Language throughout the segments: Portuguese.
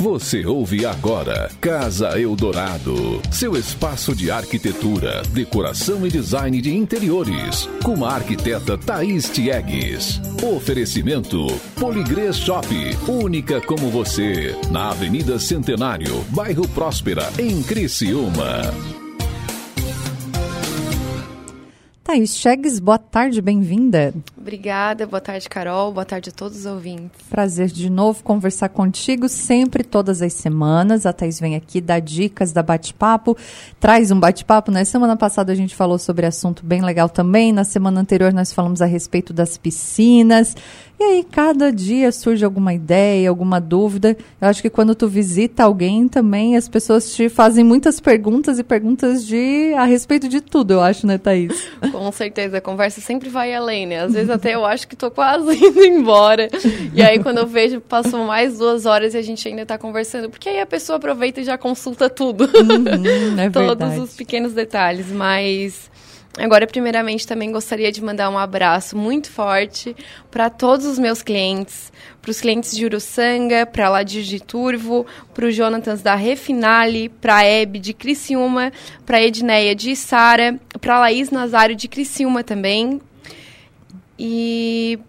Você ouve agora Casa Eldorado, seu espaço de arquitetura, decoração e design de interiores, com a arquiteta Thaís Tiegues. Oferecimento Poligrês Shop, única como você, na Avenida Centenário, bairro Próspera, em Criciúma. Thaís Chegues, boa tarde, bem-vinda. Obrigada, boa tarde, Carol, boa tarde a todos os ouvintes. Prazer de novo conversar contigo, sempre, todas as semanas. A Thaís vem aqui, dá dicas, dá bate-papo, traz um bate-papo, né? Semana passada a gente falou sobre assunto bem legal também, na semana anterior nós falamos a respeito das piscinas. E aí, cada dia surge alguma ideia, alguma dúvida. Eu acho que quando tu visita alguém também, as pessoas te fazem muitas perguntas e perguntas de a respeito de tudo, eu acho, né, Thaís? Com certeza, a conversa sempre vai além, né? Às vezes até eu acho que tô quase indo embora. E aí, quando eu vejo, passou mais duas horas e a gente ainda tá conversando. Porque aí a pessoa aproveita e já consulta tudo. Uhum, é Todos os pequenos detalhes. Mas Agora, primeiramente, também gostaria de mandar um abraço muito forte para todos os meus clientes, para os clientes de Uruçanga, para lá de Turvo, para o Jonatas da Refinale, para a Hebe de Criciúma, para a Edneia de Sara, para a Laís Nazário de Criciúma também. E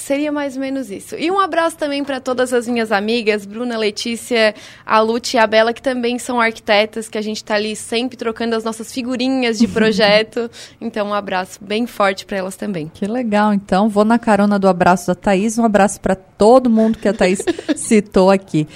seria mais ou menos isso. E um abraço também para todas as minhas amigas, Bruna, Letícia, a Lute e a Bela, que também são arquitetas, que a gente está ali sempre trocando as nossas figurinhas de projeto. então, um abraço bem forte para elas também. Que legal. Então, vou na carona do abraço da Thaís. Um abraço para todo mundo que a Thaís citou aqui.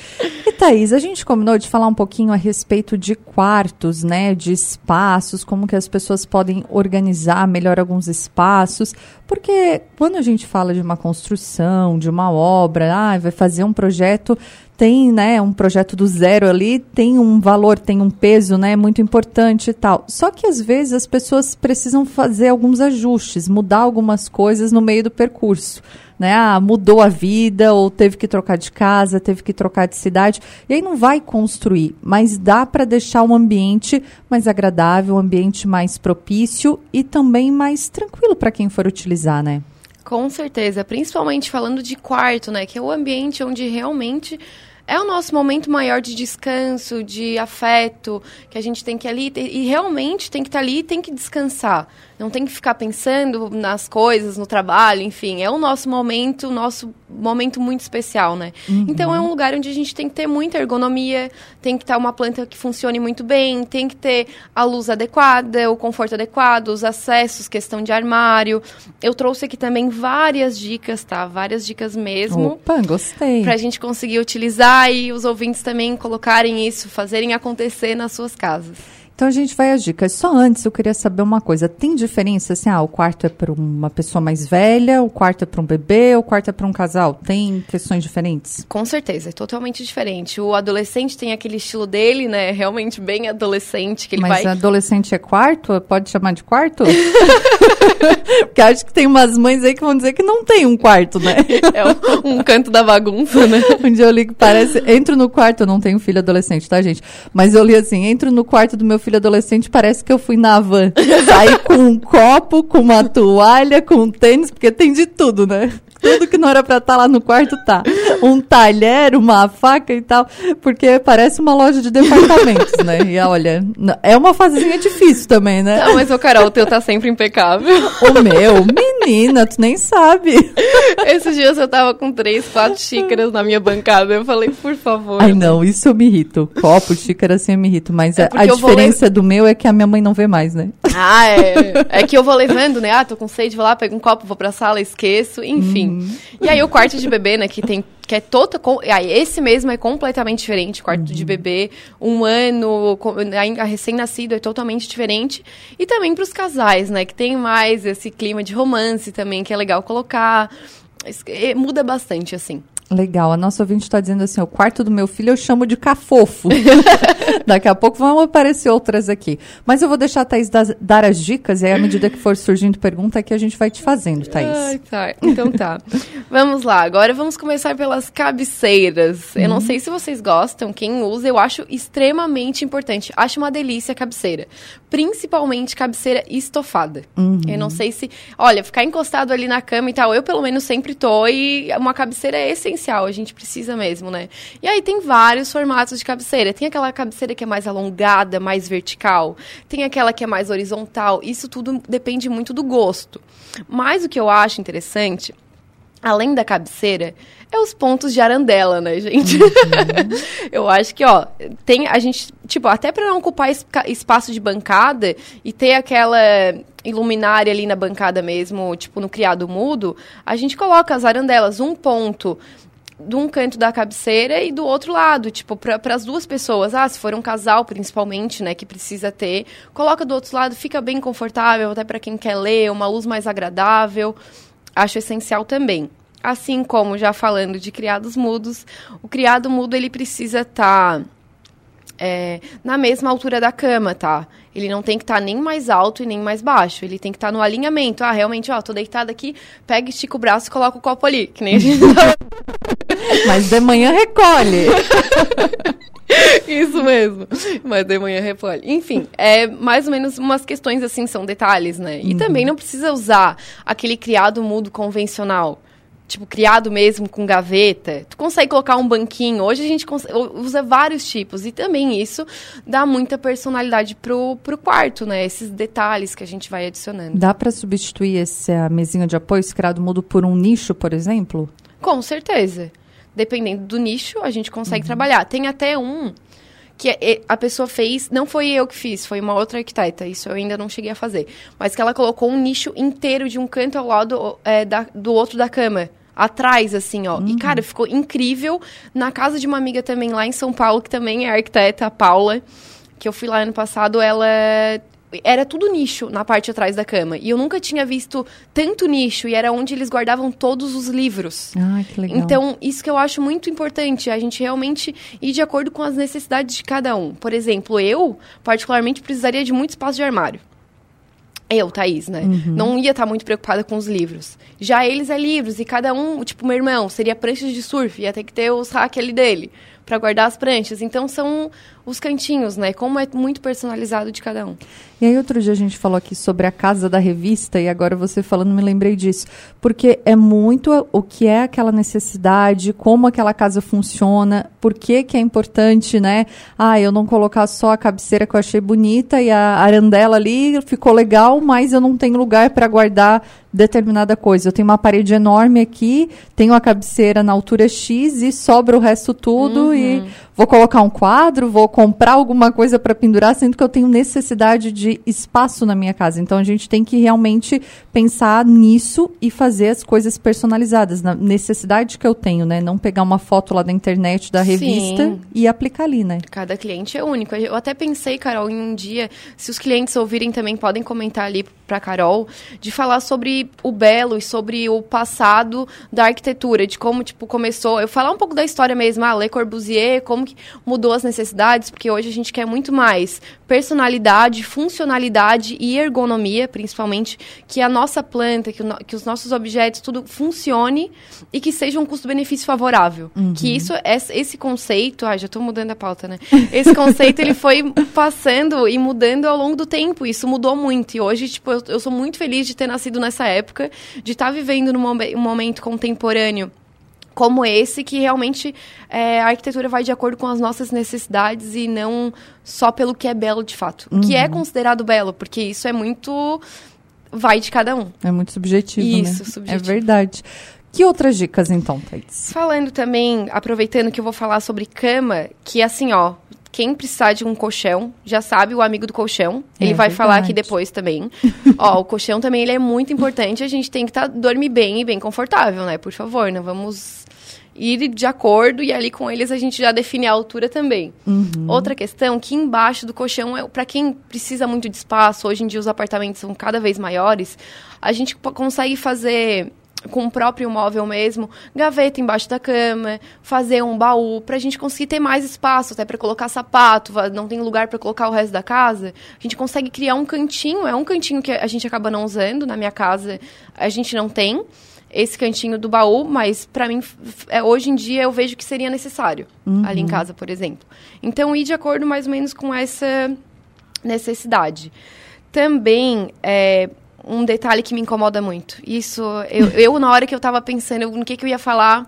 E, Thaís, a gente combinou de falar um pouquinho a respeito de quartos, né? De espaços, como que as pessoas podem organizar melhor alguns espaços. Porque quando a gente fala de uma construção, de uma obra, ah, vai fazer um projeto, tem, né, um projeto do zero ali, tem um valor, tem um peso, né, muito importante e tal. Só que às vezes as pessoas precisam fazer alguns ajustes, mudar algumas coisas no meio do percurso. Né? Ah, mudou a vida, ou teve que trocar de casa, teve que trocar de cidade. E aí não vai construir, mas dá para deixar um ambiente mais agradável, um ambiente mais propício e também mais tranquilo para quem for utilizar, né? Com certeza, principalmente falando de quarto, né? Que é o ambiente onde realmente é o nosso momento maior de descanso, de afeto, que a gente tem que ali e realmente tem que estar ali e tem que descansar. Não tem que ficar pensando nas coisas, no trabalho, enfim. É o nosso momento, o nosso momento muito especial, né? Uhum. Então é um lugar onde a gente tem que ter muita ergonomia, tem que estar uma planta que funcione muito bem, tem que ter a luz adequada, o conforto adequado, os acessos, questão de armário. Eu trouxe aqui também várias dicas, tá? Várias dicas mesmo. Opa, gostei. Pra gente conseguir utilizar e os ouvintes também colocarem isso, fazerem acontecer nas suas casas. Então a gente vai às dicas. Só antes eu queria saber uma coisa. Tem diferença assim, ah, o quarto é para uma pessoa mais velha, o quarto é para um bebê, o quarto é para um casal? Tem questões diferentes? Com certeza, é totalmente diferente. O adolescente tem aquele estilo dele, né? Realmente bem adolescente que ele Mas vai adolescente é quarto? Pode chamar de quarto? Porque acho que tem umas mães aí que vão dizer que não tem um quarto, né? É um, um canto da bagunça, né? um dia eu li que parece, entro no quarto, eu não tenho filho adolescente, tá, gente? Mas eu li assim, entro no quarto do meu filho adolescente, parece que eu fui na van. Saí com um copo, com uma toalha, com um tênis, porque tem de tudo, né? Tudo que não era pra estar tá lá no quarto tá. Um talher, uma faca e tal. Porque parece uma loja de departamentos, né? E olha, é uma fasezinha difícil também, né? Não, mas o Carol, o teu tá sempre impecável. O meu, menina, tu nem sabe. Esses dias eu tava com três, quatro xícaras na minha bancada. Eu falei, por favor. Ai, não, isso eu me irrito. Copo, xícara, assim eu me irrito. Mas é a, diferença do meu é que a minha mãe não vê mais, né? Ah, é. É que eu vou levando, né? Ah, tô com sede, vou lá, pego um copo, vou pra sala, esqueço, enfim. Hum. E aí o quarto de bebê, né, que tem que é todo aí esse mesmo é completamente diferente, quarto uhum. de bebê, um ano, ainda recém-nascido é totalmente diferente. E também para os casais, né, que tem mais esse clima de romance também, que é legal colocar. Muda bastante assim. Legal. A nossa ouvinte está dizendo assim: o quarto do meu filho eu chamo de cafofo. Daqui a pouco vão aparecer outras aqui. Mas eu vou deixar a Thaís dar, dar as dicas e aí, à medida que for surgindo pergunta, aqui a gente vai te fazendo, Thaís. Ai, tá. Então tá. vamos lá. Agora vamos começar pelas cabeceiras. Uhum. Eu não uhum. sei se vocês gostam, quem usa, eu acho extremamente importante. Acho uma delícia a cabeceira. Principalmente cabeceira estofada. Uhum. Eu não sei se. Olha, ficar encostado ali na cama e tal, eu pelo menos sempre tô e uma cabeceira é esse essencial, a gente precisa mesmo, né? E aí tem vários formatos de cabeceira. Tem aquela cabeceira que é mais alongada, mais vertical, tem aquela que é mais horizontal. Isso tudo depende muito do gosto. Mas o que eu acho interessante além da cabeceira, é os pontos de arandela, né, gente? Uhum. eu acho que, ó, tem a gente, tipo, até para não ocupar espaço de bancada e ter aquela iluminária ali na bancada mesmo, tipo, no criado mudo, a gente coloca as arandelas, um ponto de um canto da cabeceira e do outro lado, tipo, para as duas pessoas. Ah, se for um casal, principalmente, né, que precisa ter, coloca do outro lado, fica bem confortável, até para quem quer ler, uma luz mais agradável acho essencial também. Assim como já falando de criados mudos, o criado mudo ele precisa estar tá, é, na mesma altura da cama, tá? Ele não tem que estar tá nem mais alto e nem mais baixo. Ele tem que estar tá no alinhamento. Ah, realmente, ó, tô deitada aqui, pega, estica o braço e coloca o copo ali, que nem a gente Mas de manhã recolhe. Isso mesmo. Mas de manhã recolhe. Enfim, é mais ou menos umas questões assim, são detalhes, né? E uhum. também não precisa usar aquele criado mudo convencional tipo, criado mesmo com gaveta. Tu consegue colocar um banquinho. Hoje a gente usa vários tipos. E também isso dá muita personalidade pro, pro quarto, né? Esses detalhes que a gente vai adicionando. Dá para substituir essa mesinha de apoio, esse criado mudo, por um nicho, por exemplo? Com certeza. Dependendo do nicho, a gente consegue uhum. trabalhar. Tem até um que a pessoa fez, não foi eu que fiz, foi uma outra arquiteta, isso eu ainda não cheguei a fazer, mas que ela colocou um nicho inteiro de um canto ao lado é, da, do outro da cama. Atrás, assim, ó. Uhum. E, cara, ficou incrível. Na casa de uma amiga também lá em São Paulo, que também é arquiteta, a Paula, que eu fui lá ano passado, ela era tudo nicho na parte de atrás da cama. E eu nunca tinha visto tanto nicho, e era onde eles guardavam todos os livros. Ah, que legal. Então, isso que eu acho muito importante, a gente realmente ir de acordo com as necessidades de cada um. Por exemplo, eu, particularmente, precisaria de muito espaço de armário. Eu, Thaís, né? Uhum. Não ia estar muito preocupada com os livros. Já eles é livros, e cada um, tipo, meu irmão, seria pranchas de surf, ia ter que ter os hack ali dele, para guardar as pranchas. Então, são os cantinhos, né? Como é muito personalizado de cada um. E aí, outro dia a gente falou aqui sobre a casa da revista, e agora você falando, me lembrei disso. Porque é muito o que é aquela necessidade, como aquela casa funciona, por que, que é importante, né? Ah, eu não colocar só a cabeceira que eu achei bonita e a arandela ali ficou legal, mas eu não tenho lugar para guardar determinada coisa. Eu tenho uma parede enorme aqui, tenho a cabeceira na altura X e sobra o resto tudo uhum. e vou colocar um quadro, vou comprar alguma coisa para pendurar, sendo que eu tenho necessidade de espaço na minha casa. Então a gente tem que realmente pensar nisso e fazer as coisas personalizadas, na necessidade que eu tenho, né? Não pegar uma foto lá da internet, da revista Sim. e aplicar ali, né? Cada cliente é único. Eu até pensei, Carol, em um dia, se os clientes ouvirem também, podem comentar ali para Carol, de falar sobre o belo e sobre o passado da arquitetura, de como, tipo, começou. Eu falar um pouco da história mesmo, ah, Le Corbusier, como que mudou as necessidades porque hoje a gente quer muito mais personalidade, funcionalidade e ergonomia, principalmente, que a nossa planta, que, no, que os nossos objetos, tudo funcione e que seja um custo-benefício favorável. Uhum. Que isso, esse conceito, ai, já estou mudando a pauta, né? Esse conceito, ele foi passando e mudando ao longo do tempo, isso mudou muito, e hoje, tipo, eu, eu sou muito feliz de ter nascido nessa época, de estar tá vivendo num um momento contemporâneo como esse, que realmente é, a arquitetura vai de acordo com as nossas necessidades e não só pelo que é belo de fato. Uhum. Que é considerado belo, porque isso é muito. vai de cada um. É muito subjetivo. Isso, né? subjetivo. É verdade. Que outras dicas, então, Thaís? Falando também, aproveitando que eu vou falar sobre cama, que assim, ó, quem precisar de um colchão, já sabe o amigo do colchão. Ele é vai verdade. falar aqui depois também. Ó, o colchão também ele é muito importante. A gente tem que tá, dormir bem e bem confortável, né? Por favor, não vamos ir de acordo e ali com eles a gente já define a altura também. Uhum. Outra questão, que embaixo do colchão, é, para quem precisa muito de espaço, hoje em dia os apartamentos são cada vez maiores, a gente consegue fazer com o próprio móvel mesmo, gaveta embaixo da cama, fazer um baú para a gente conseguir ter mais espaço, até para colocar sapato, não tem lugar para colocar o resto da casa. A gente consegue criar um cantinho, é um cantinho que a gente acaba não usando, na minha casa a gente não tem esse cantinho do baú, mas para mim, é, hoje em dia, eu vejo que seria necessário uhum. ali em casa, por exemplo. Então, ir de acordo mais ou menos com essa necessidade. Também, é, um detalhe que me incomoda muito. Isso, eu, eu na hora que eu tava pensando no que, que eu ia falar,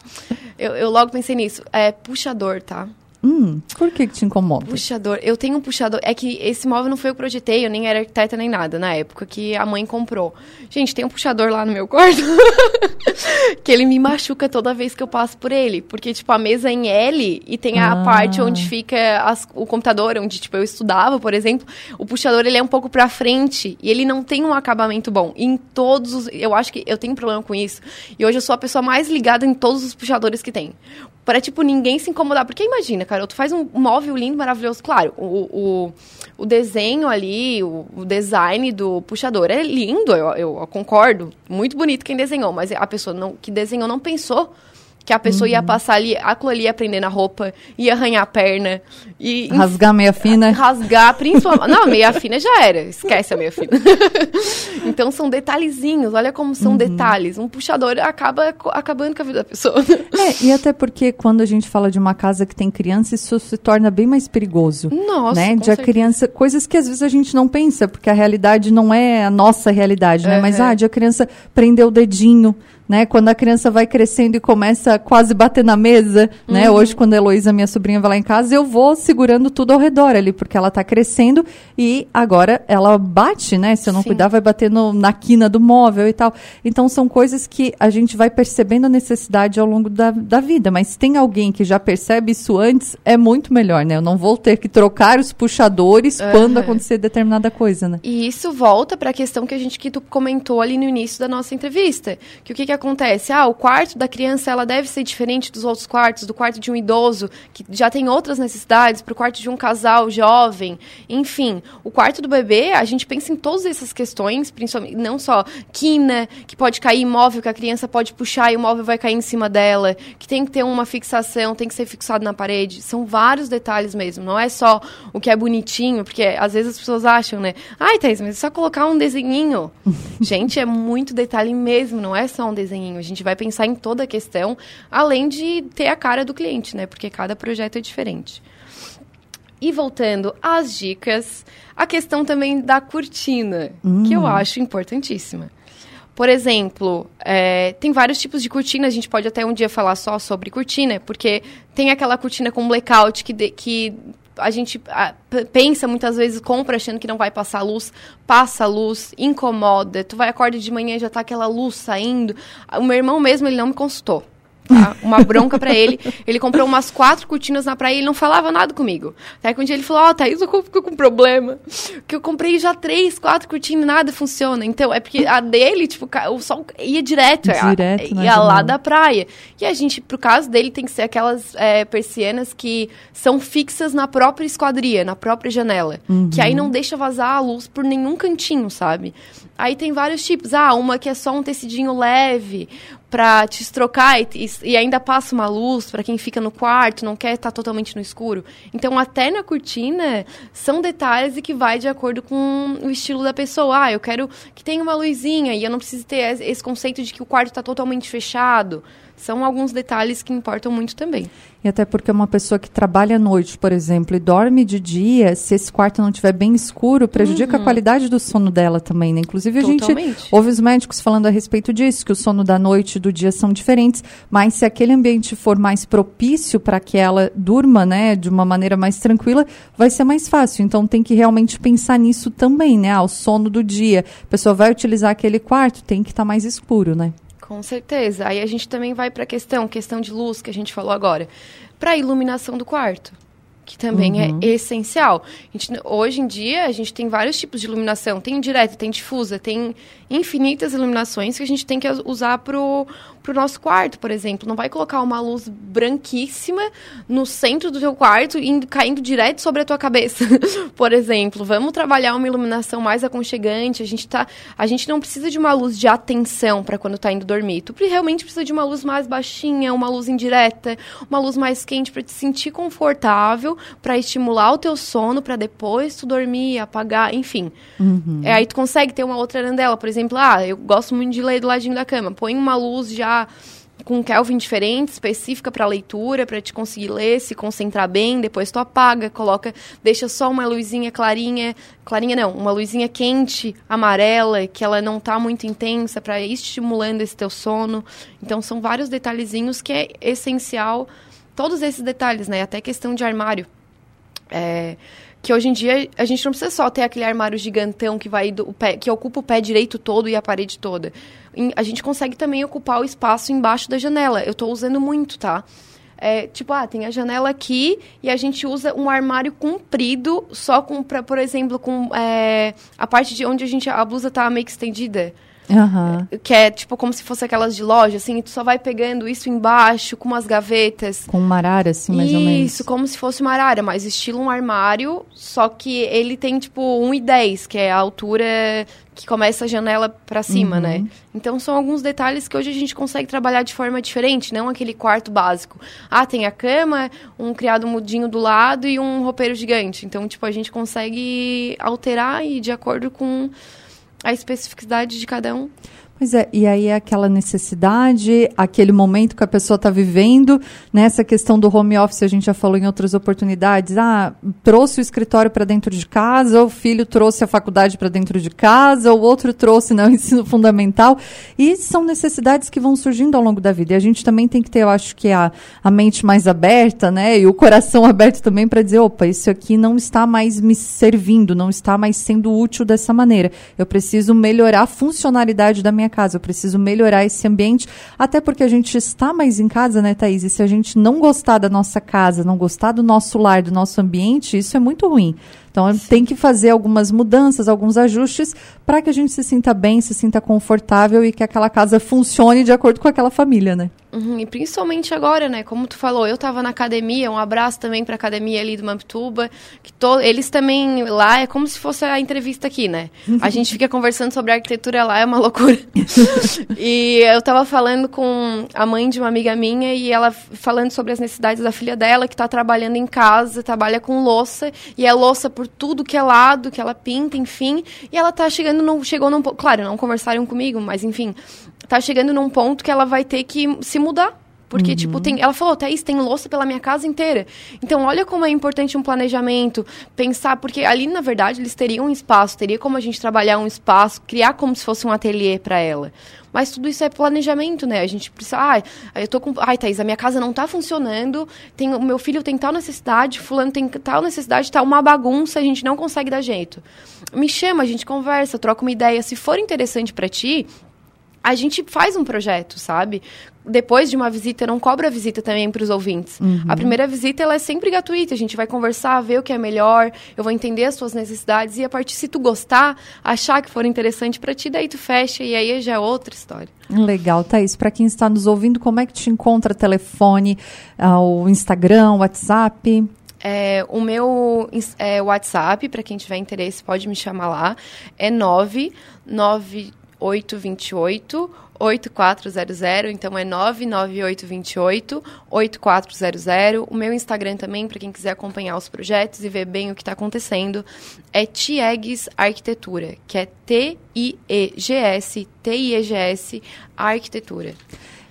eu, eu logo pensei nisso. É puxador, tá? Hum, por que, que te incomoda? Puxador. Eu tenho um puxador. É que esse móvel não foi eu que projetei, eu nem era arquiteta nem nada na época que a mãe comprou. Gente, tem um puxador lá no meu quarto que ele me machuca toda vez que eu passo por ele. Porque, tipo, a mesa é em L e tem a Ah. parte onde fica as- o computador, onde, tipo, eu estudava, por exemplo. O puxador, ele é um pouco pra frente e ele não tem um acabamento bom. E em todos os... Eu acho que eu tenho problema com isso. E hoje eu sou a pessoa mais ligada em todos os puxadores que tem. Pra, tipo, ninguém se incomodar. Porque imagina, cara, tu faz um móvel lindo, maravilhoso. Claro, o, o, o desenho ali, o, o design do puxador é lindo, eu, eu concordo. Muito bonito quem desenhou, mas a pessoa não, que desenhou não pensou que a pessoa ia passar ali, aquilo ali ia prender na roupa, ia arranhar a perna, e Rasgar meia fina? rasgar, principalmente. Não, a meia fina já era. Esquece a meia fina. então são detalhezinhos. Olha como são detalhes. Um puxador acaba acabando com a vida da pessoa. É, e até porque quando a gente fala de uma casa que tem criança, isso se torna bem mais perigoso. Nossa, né? De a criança, coisas que às vezes a gente não pensa, porque a realidade não é a nossa realidade, né? Mas Aham. ah, de a criança prender o dedinho, né? Quando a criança vai crescendo e começa quase bater na mesa, né? Uhum. Hoje, quando a Heloísa, minha sobrinha, vai lá em casa, eu vou segurando tudo ao redor ali, porque ela tá crescendo e agora ela bate, né? Se eu não Sim. cuidar, vai bater no- na quina do móvel e tal. Então, são coisas que a gente vai percebendo a necessidade ao longo da, da vida. Mas tem alguém que já percebe isso antes, é muito melhor, né? Eu não vou ter que trocar os puxadores quando Aham. acontecer determinada coisa, né? E isso volta para a questão que a gente que tu comentou ali no início da nossa entrevista, que o que que acontece? Ah, o quarto da criança ela deve ser diferente dos outros quartos, do quarto de um idoso que já tem outras necessidades, para o quarto de um casal jovem, enfim, o quarto do bebê a gente pensa em todas essas questões, principalmente não só quina que pode cair móvel que a criança pode puxar e o móvel vai cair em cima dela, que tem que ter uma fixação, tem que ser fixado na parede, são vários detalhes mesmo, não é só o que é bonitinho, porque às vezes as pessoas acham, né? Ai, Thaís, mas é só colocar um desenhinho. gente, é muito detalhe mesmo, não é só um desenhinho. A gente vai pensar em toda a questão, além de ter a cara do cliente, né? Porque cada projeto é diferente. E voltando às dicas, a questão também da cortina, que eu acho importantíssima. Por exemplo, é, tem vários tipos de cortina, a gente pode até um dia falar só sobre cortina, porque tem aquela cortina com blackout que, de- que a gente p- pensa muitas vezes, compra achando que não vai passar luz, passa luz, incomoda, tu vai acordar de manhã e já tá aquela luz saindo. O meu irmão mesmo, ele não me consultou. Tá? Uma bronca pra ele. Ele comprou umas quatro cortinas na praia e ele não falava nada comigo. Até que um dia ele falou, ó, Thaís, eu fico com problema. Que eu comprei já três, quatro cortinas e nada funciona. Então, é porque a dele, tipo, o sol ia direto. é, Direto na ia lá janela. da praia. E a gente, pro caso dele, tem que ser aquelas é, persianas que são fixas na própria esquadria, na própria janela. Que aí não deixa vazar a luz por nenhum cantinho, sabe? Aí tem vários tipos. Ah, uma que é só um tecidinho leve pra te estrocar e, e- ainda passa uma luz pra quem fica no quarto, não quer estar totalmente no escuro. Então, até na cortina, são detalhes e que vai de acordo com o estilo da pessoa. Ah, eu quero que tenha uma luzinha e eu não preciso ter es- esse conceito de que o quarto está totalmente fechado. São alguns detalhes que importam muito também. E até porque uma pessoa que trabalha à noite, por exemplo, e dorme de dia, se esse quarto não estiver bem escuro, prejudica a qualidade do sono dela também, né? Inclusive, a gente ouve os médicos falando a respeito disso, que o sono da noite e do dia são diferentes, mas se aquele ambiente for mais propício para que ela durma, né, de uma maneira mais tranquila, vai ser mais fácil. Então tem que realmente pensar nisso também, né? Ah, o sono do dia. A pessoa vai utilizar aquele quarto, tem que estar mais escuro, né? Com certeza. Aí a gente também vai para a questão, questão de luz que a gente falou agora, para a iluminação do quarto, que também é essencial. A gente, hoje em dia a gente tem vários tipos de iluminação, tem direta, tem difusa, tem infinitas iluminações que a gente tem que usar pro pro nosso quarto, por exemplo. Não vai colocar uma luz branquíssima no centro do teu quarto e indo- caindo direto sobre a tua cabeça, por exemplo. Vamos trabalhar uma iluminação mais aconchegante. A gente tá, a gente não precisa de uma luz de atenção para quando tá indo dormir. Tu realmente precisa de uma luz mais baixinha, uma luz indireta, uma luz mais quente para te sentir confortável, para estimular o teu sono, para depois tu dormir, apagar, enfim. É, aí tu consegue ter uma outra arandela, por exemplo, ah, eu gosto muito de ler do ladinho da cama. Põe uma luz já com Kelvin diferente, específica para leitura, para te conseguir ler, se concentrar bem, depois tu apaga, coloca, deixa só uma luzinha clarinha, clarinha não, uma luzinha quente, amarela, que ela não tá muito intensa para ir estimulando esse teu sono. Então são vários detalhezinhos que é essencial, todos esses detalhes, né? Até questão de armário. É, que hoje em dia a gente não precisa só ter aquele armário gigantão que vai do pé, que ocupa o pé direito todo e a parede toda. A gente consegue também ocupar o espaço embaixo da janela. Eu estou usando muito, tá? É, tipo, ah, tem a janela aqui e a gente usa um armário comprido só com, pra, por exemplo, com é, a parte de onde a gente a blusa tá meio que estendida. Uhum. Que é tipo como se fosse aquelas de loja, assim, tu só vai pegando isso embaixo, com umas gavetas. Com uma arara, assim, mais isso, ou menos. Isso, como se fosse uma arara, mas estilo um armário, só que ele tem tipo 1,10, que é a altura que começa a janela para cima, Uhum. né? Então são alguns detalhes que hoje a gente consegue trabalhar de forma diferente, não aquele quarto básico. Ah, tem a cama, um criado mudinho do lado e um roupeiro gigante. Então, tipo, a gente consegue alterar e de acordo com a especificidade de cada um. Pois é, e aí é aquela necessidade, aquele momento que a pessoa está vivendo, nessa questão do home office, a gente já falou em outras oportunidades, ah, trouxe o escritório para dentro de casa, o filho trouxe a faculdade para dentro de casa, o outro trouxe né, o ensino fundamental, e são necessidades que vão surgindo ao longo da vida, e a gente também tem que ter, eu acho que a, a mente mais aberta, né, e o coração aberto também para dizer, opa, isso aqui não está mais me servindo, não está mais sendo útil dessa maneira, eu preciso melhorar a funcionalidade da minha casa, eu preciso melhorar esse ambiente, até porque a gente está mais em casa, né, Thaís? E se a gente não gostar da nossa casa, não gostar do nosso lar, do nosso ambiente, isso é muito ruim. Então tem que fazer algumas mudanças, alguns ajustes para que a gente se sinta bem, se sinta confortável e que aquela casa funcione de acordo com aquela família, né? Uhum, e principalmente agora, né? Como tu falou, eu tava na academia, um abraço também pra academia ali do Mamptuba, que to, eles também lá é como se fosse a entrevista aqui, né? A gente fica conversando sobre arquitetura lá, é uma loucura. e eu tava falando com a mãe de uma amiga minha e ela falando sobre as necessidades da filha dela, que tá trabalhando em casa, trabalha com louça, e é louça por tudo que é lado, que ela pinta, enfim. E ela tá chegando, num, chegou num claro, não conversaram comigo, mas enfim, tá chegando num ponto que ela vai ter que se mudar. Porque, Uhum. tipo, tem, ela falou, Thaís, tem louça pela minha casa inteira. Então, olha como é importante um planejamento, pensar, porque ali, na verdade, eles teriam um espaço, teria como a gente trabalhar um espaço, criar como se fosse um ateliê para ela. Mas tudo isso é planejamento, né? A gente precisa, ai, eu tô com, ai, Thaís, a minha casa não tá funcionando, tem, o meu filho tem tal necessidade, fulano tem tal necessidade, tá uma bagunça, a gente não consegue dar jeito. Me chama, a gente conversa, troca uma ideia. Se for interessante para ti, a gente faz um projeto, sabe? Depois de uma visita, não cobra a visita também para os ouvintes. A primeira visita ela é sempre gratuita. A gente vai conversar, ver o que é melhor. Eu vou entender as suas necessidades e a partir se tu gostar, achar que for interessante para ti, daí tu fecha e aí já é outra história. Legal, Thaís. Para quem está nos ouvindo, como é que te encontra telefone, ah, o Instagram, o WhatsApp? É, o meu é, WhatsApp, para quem tiver interesse, pode me chamar lá. É 99828 8400, então é 99828 8400. O meu Instagram também, para quem quiser acompanhar os projetos e ver bem o que está acontecendo, é Tiegs Arquitetura, que é T-I-E-G-S, T-I-E-G-S Arquitetura.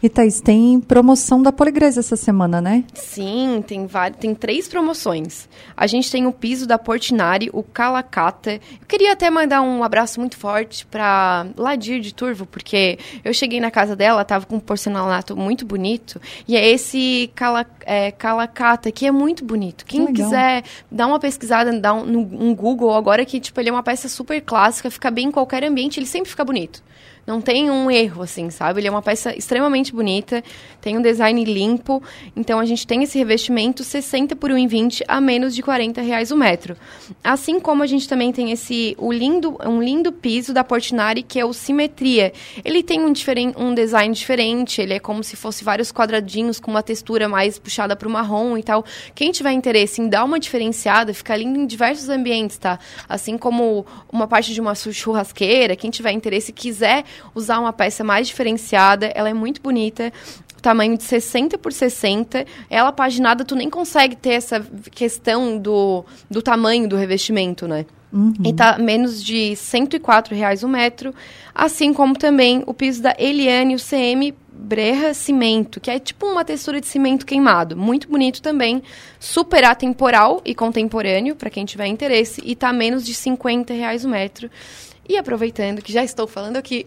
E Thaís, tem promoção da Poligresa essa semana, né? Sim, tem, tem três promoções. A gente tem o piso da Portinari, o Calacata. Eu queria até mandar um abraço muito forte para Ladir de Turvo, porque eu cheguei na casa dela, tava com um porcelanato muito bonito, e é esse cala, é, Calacata, que é muito bonito. Quem legal. quiser dar uma pesquisada dar um, no um Google agora, que tipo, ele é uma peça super clássica, fica bem em qualquer ambiente, ele sempre fica bonito. Não tem um erro, assim, sabe? Ele é uma peça extremamente bonita, tem um design limpo. Então, a gente tem esse revestimento 60 por 1,20 a menos de 40 reais o metro. Assim como a gente também tem esse o lindo, um lindo piso da Portinari, que é o Simetria. Ele tem um, diferen, um design diferente, ele é como se fosse vários quadradinhos com uma textura mais puxada para o marrom e tal. Quem tiver interesse em dar uma diferenciada, fica lindo em diversos ambientes, tá? Assim como uma parte de uma churrasqueira, quem tiver interesse quiser usar uma peça mais diferenciada, ela é muito bonita. Tamanho de 60 por 60. Ela paginada, tu nem consegue ter essa questão do, do tamanho do revestimento, né? Uhum. E tá menos de 104 reais o metro, assim como também o piso da Eliane, o CM Breja Cimento, que é tipo uma textura de cimento queimado. Muito bonito também, super atemporal e contemporâneo, para quem tiver interesse, e tá menos de 50 reais o metro. E aproveitando que já estou falando aqui,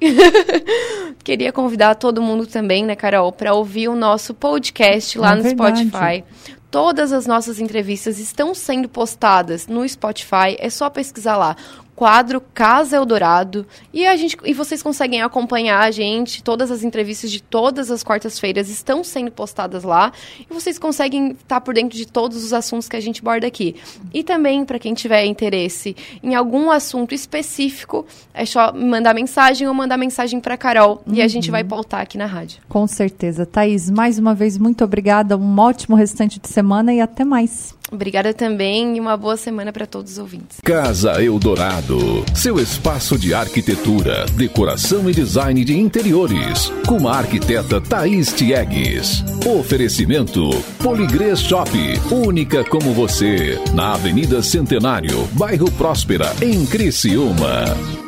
queria convidar todo mundo também, né, Carol, para ouvir o nosso podcast lá é no verdade. Spotify. Todas as nossas entrevistas estão sendo postadas no Spotify, é só pesquisar lá quadro Casa Eldorado. E, a gente, e vocês conseguem acompanhar a gente. Todas as entrevistas de todas as quartas-feiras estão sendo postadas lá. E vocês conseguem estar por dentro de todos os assuntos que a gente borda aqui. E também, para quem tiver interesse em algum assunto específico, é só mandar mensagem ou mandar mensagem para Carol. Uhum. E a gente vai pautar aqui na rádio. Com certeza. Thaís, mais uma vez, muito obrigada. Um ótimo restante de semana e até mais. Obrigada também e uma boa semana para todos os ouvintes. Casa Eldorado, seu espaço de arquitetura, decoração e design de interiores, com a arquiteta Thaís Tiegues. Oferecimento Poligrês Shop, única como você, na Avenida Centenário, bairro Próspera, em Criciúma.